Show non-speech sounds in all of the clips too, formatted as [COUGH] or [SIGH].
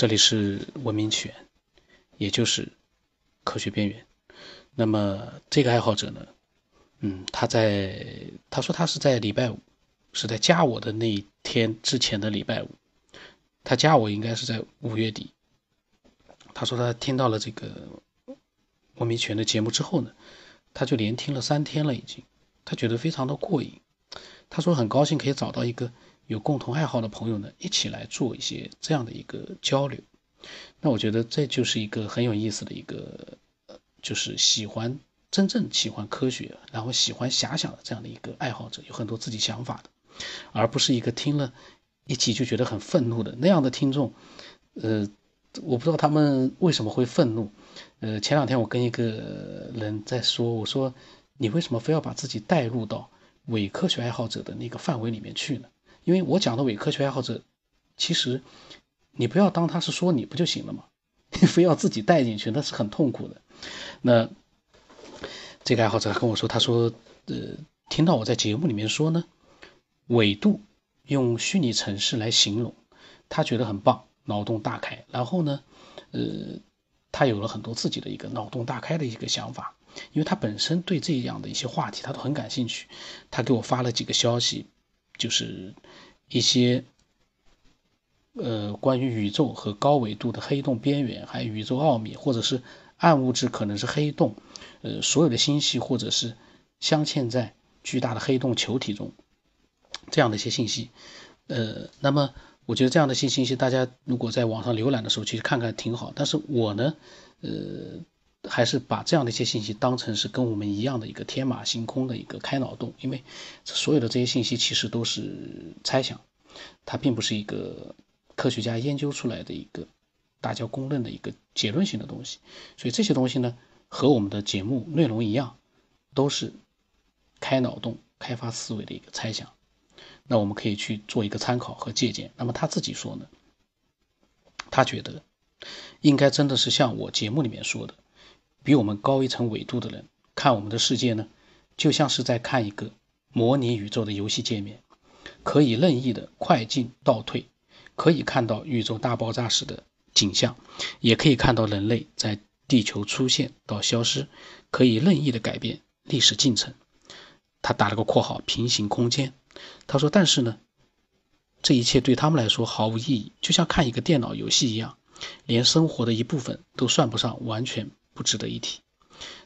这里是文明起源，也就是科学边缘。那么这个爱好者呢，嗯，他在他说他是在礼拜五，是在加我的那一天之前的礼拜五，他加我应该是在五月底。他说他听到了这个文明起源的节目之后呢，他就连听了三天了已经，他觉得非常的过瘾。他说很高兴可以找到一个。有共同爱好的朋友呢，一起来做一些这样的一个交流。那我觉得这就是一个很有意思的一个呃，就是喜欢真正喜欢科学，然后喜欢遐想的这样的一个爱好者，有很多自己想法的，而不是一个听了一集就觉得很愤怒的那样的听众。呃，我不知道他们为什么会愤怒。呃，前两天我跟一个人在说，我说你为什么非要把自己带入到伪科学爱好者的那个范围里面去呢？因为我讲的伪科学爱好者，其实你不要当他是说你不就行了吗？非要自己带进去，那是很痛苦的。那这个爱好者跟我说，他说，呃，听到我在节目里面说呢，纬度用虚拟城市来形容，他觉得很棒，脑洞大开。然后呢，呃，他有了很多自己的一个脑洞大开的一个想法，因为他本身对这样的一些话题他都很感兴趣。他给我发了几个消息。就是一些呃关于宇宙和高纬度的黑洞边缘，还有宇宙奥秘，或者是暗物质可能是黑洞，呃，所有的星系或者是镶嵌在巨大的黑洞球体中这样的一些信息，呃，那么我觉得这样的信息，大家如果在网上浏览的时候，其实看看挺好。但是我呢，呃。还是把这样的一些信息当成是跟我们一样的一个天马行空的一个开脑洞，因为所有的这些信息其实都是猜想，它并不是一个科学家研究出来的一个大家公认的一个结论性的东西。所以这些东西呢，和我们的节目内容一样，都是开脑洞、开发思维的一个猜想。那我们可以去做一个参考和借鉴。那么他自己说呢，他觉得应该真的是像我节目里面说的。比我们高一层纬度的人看我们的世界呢，就像是在看一个模拟宇宙的游戏界面，可以任意的快进倒退，可以看到宇宙大爆炸时的景象，也可以看到人类在地球出现到消失，可以任意的改变历史进程。他打了个括号，平行空间。他说，但是呢，这一切对他们来说毫无意义，就像看一个电脑游戏一样，连生活的一部分都算不上，完全。不值得一提。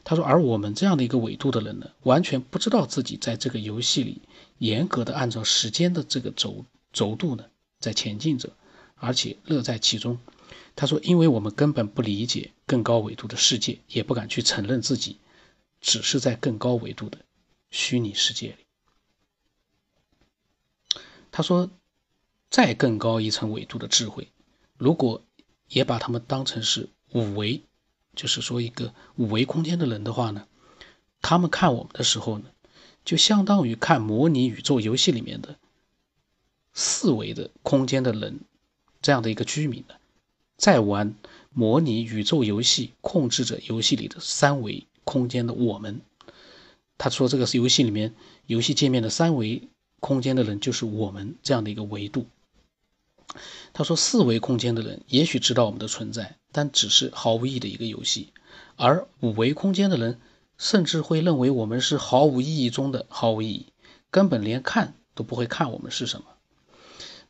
他说，而我们这样的一个纬度的人呢，完全不知道自己在这个游戏里严格的按照时间的这个轴轴度呢在前进着，而且乐在其中。他说，因为我们根本不理解更高纬度的世界，也不敢去承认自己只是在更高纬度的虚拟世界里。他说，再更高一层纬度的智慧，如果也把他们当成是五维。就是说，一个五维空间的人的话呢，他们看我们的时候呢，就相当于看模拟宇宙游戏里面的四维的空间的人这样的一个居民呢，在玩模拟宇宙游戏，控制着游戏里的三维空间的我们。他说，这个是游戏里面游戏界面的三维空间的人，就是我们这样的一个维度。他说，四维空间的人也许知道我们的存在。但只是毫无意义的一个游戏，而五维空间的人甚至会认为我们是毫无意义中的毫无意义，根本连看都不会看我们是什么。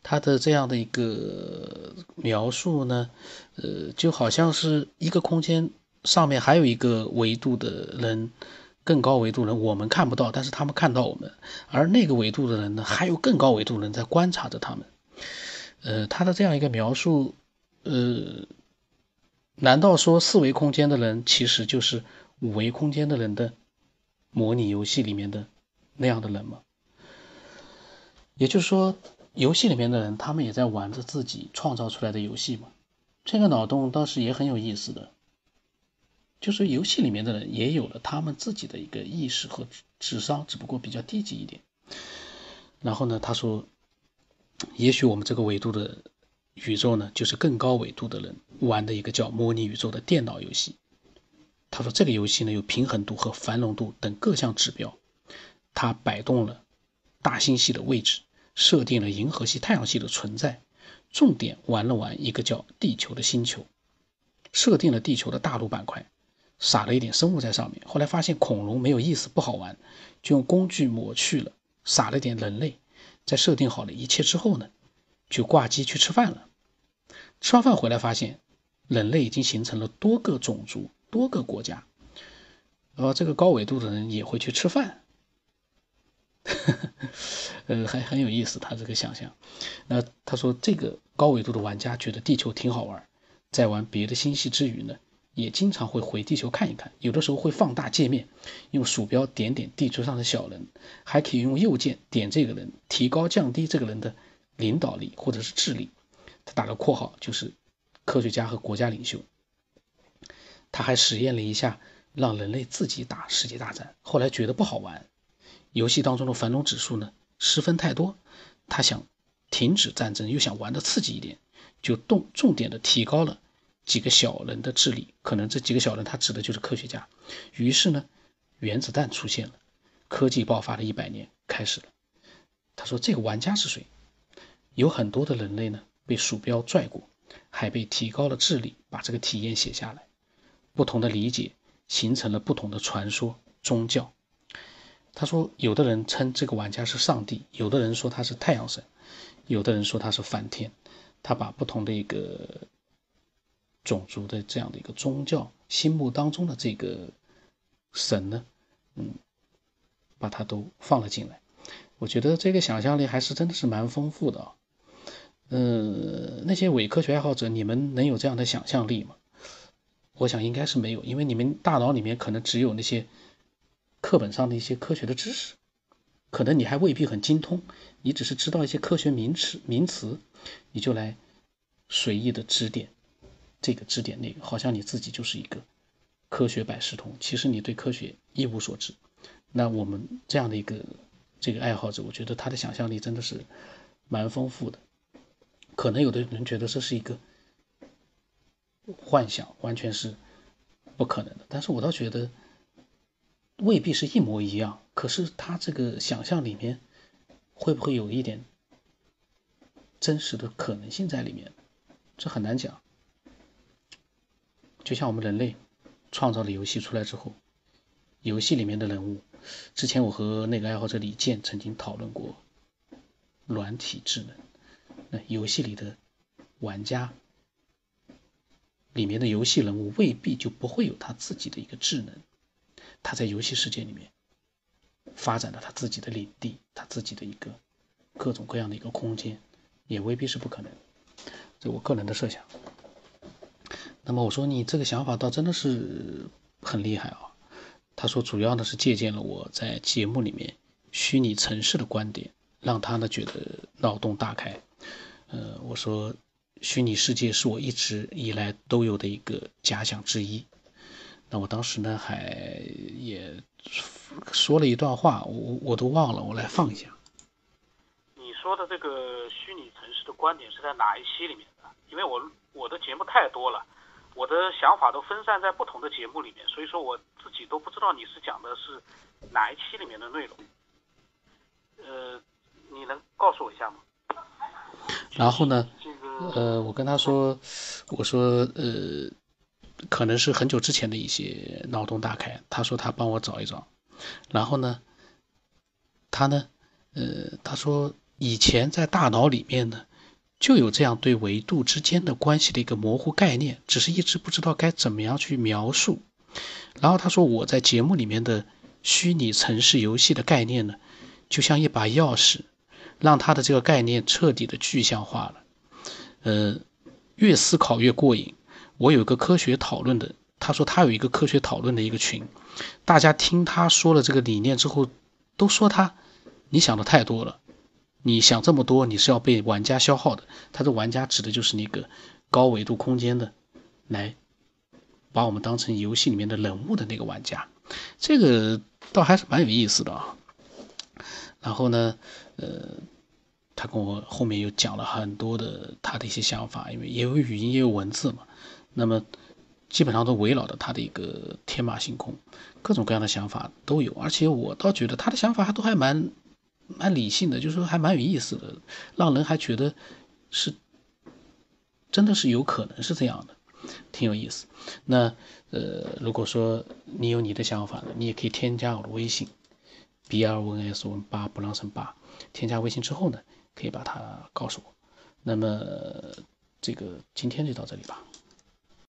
他的这样的一个描述呢，呃，就好像是一个空间上面还有一个维度的人，更高维度人我们看不到，但是他们看到我们，而那个维度的人呢，还有更高维度人在观察着他们。呃，他的这样一个描述，呃。难道说四维空间的人其实就是五维空间的人的模拟游戏里面的那样的人吗？也就是说，游戏里面的人他们也在玩着自己创造出来的游戏吗？这个脑洞倒是也很有意思的，就是游戏里面的人也有了他们自己的一个意识和智商，只不过比较低级一点。然后呢，他说，也许我们这个维度的。宇宙呢，就是更高纬度的人玩的一个叫模拟宇宙的电脑游戏。他说，这个游戏呢有平衡度和繁荣度等各项指标。它摆动了大星系的位置，设定了银河系、太阳系的存在，重点玩了玩一个叫地球的星球，设定了地球的大陆板块，撒了一点生物在上面。后来发现恐龙没有意思，不好玩，就用工具抹去了，撒了点人类。在设定好了一切之后呢，就挂机去吃饭了。吃完饭回来发现，人类已经形成了多个种族、多个国家。然后，这个高纬度的人也会去吃饭，呵 [LAUGHS] 呵呃，还很有意思。他这个想象，那他说这个高纬度的玩家觉得地球挺好玩，在玩别的星系之余呢，也经常会回地球看一看。有的时候会放大界面，用鼠标点点地球上的小人，还可以用右键点这个人，提高降低这个人的领导力或者是智力。他打个括号，就是科学家和国家领袖。他还实验了一下。让人类自己打世界大战，后来觉得不好玩，游戏当中的繁荣指数呢失分太多，他想停止战争，又想玩的刺激一点，就动重点的提高了几个小人的智力，可能这几个小人他指的就是科学家。于是呢，原子弹出现了，科技爆发的一百年开始了。他说这个玩家是谁？有很多的人类呢被鼠标拽过，还被提高了智力，把这个体验写下来，不同的理解。形成了不同的传说宗教。他说，有的人称这个玩家是上帝，有的人说他是太阳神，有的人说他是梵天。他把不同的一个种族的这样的一个宗教心目当中的这个神呢，嗯，把它都放了进来。我觉得这个想象力还是真的是蛮丰富的啊。嗯，那些伪科学爱好者，你们能有这样的想象力吗？我想应该是没有，因为你们大脑里面可能只有那些课本上的一些科学的知识，可能你还未必很精通，你只是知道一些科学名词名词，你就来随意的指点这个指点那个，好像你自己就是一个科学百事通，其实你对科学一无所知。那我们这样的一个这个爱好者，我觉得他的想象力真的是蛮丰富的，可能有的人觉得这是一个。幻想完全是不可能的，但是我倒觉得未必是一模一样。可是他这个想象里面会不会有一点真实的可能性在里面？这很难讲。就像我们人类创造了游戏出来之后，游戏里面的人物，之前我和那个爱好者李健曾经讨论过软体智能，那游戏里的玩家。里面的游戏人物未必就不会有他自己的一个智能，他在游戏世界里面发展了他自己的领地，他自己的一个各种各样的一个空间，也未必是不可能。这我个人的设想。那么我说你这个想法倒真的是很厉害啊。他说主要呢是借鉴了我在节目里面虚拟城市的观点，让他呢觉得脑洞大开。呃，我说。虚拟世界是我一直以来都有的一个假想之一。那我当时呢，还也说了一段话，我我都忘了，我来放一下。你说的这个虚拟城市的观点是在哪一期里面的？因为我我的节目太多了，我的想法都分散在不同的节目里面，所以说我自己都不知道你是讲的是哪一期里面的内容。呃，你能告诉我一下吗？然后呢？呃，我跟他说，我说，呃，可能是很久之前的一些脑洞大开。他说他帮我找一找。然后呢，他呢，呃，他说以前在大脑里面呢，就有这样对维度之间的关系的一个模糊概念，只是一直不知道该怎么样去描述。然后他说我在节目里面的虚拟城市游戏的概念呢，就像一把钥匙，让他的这个概念彻底的具象化了。呃，越思考越过瘾。我有一个科学讨论的，他说他有一个科学讨论的一个群，大家听他说了这个理念之后，都说他，你想的太多了，你想这么多，你是要被玩家消耗的。他的玩家指的就是那个高维度空间的，来把我们当成游戏里面的人物的那个玩家，这个倒还是蛮有意思的啊。然后呢，呃。他跟我后面又讲了很多的他的一些想法，因为也有语音也有文字嘛，那么基本上都围绕着他的一个天马行空，各种各样的想法都有，而且我倒觉得他的想法还都还蛮蛮理性的，就是说还蛮有意思的，让人还觉得是真的是有可能是这样的，挺有意思。那呃，如果说你有你的想法呢，你也可以添加我的微信，b r n s 文八不让生八。添加微信之后呢，可以把它告诉我。那么这个今天就到这里吧。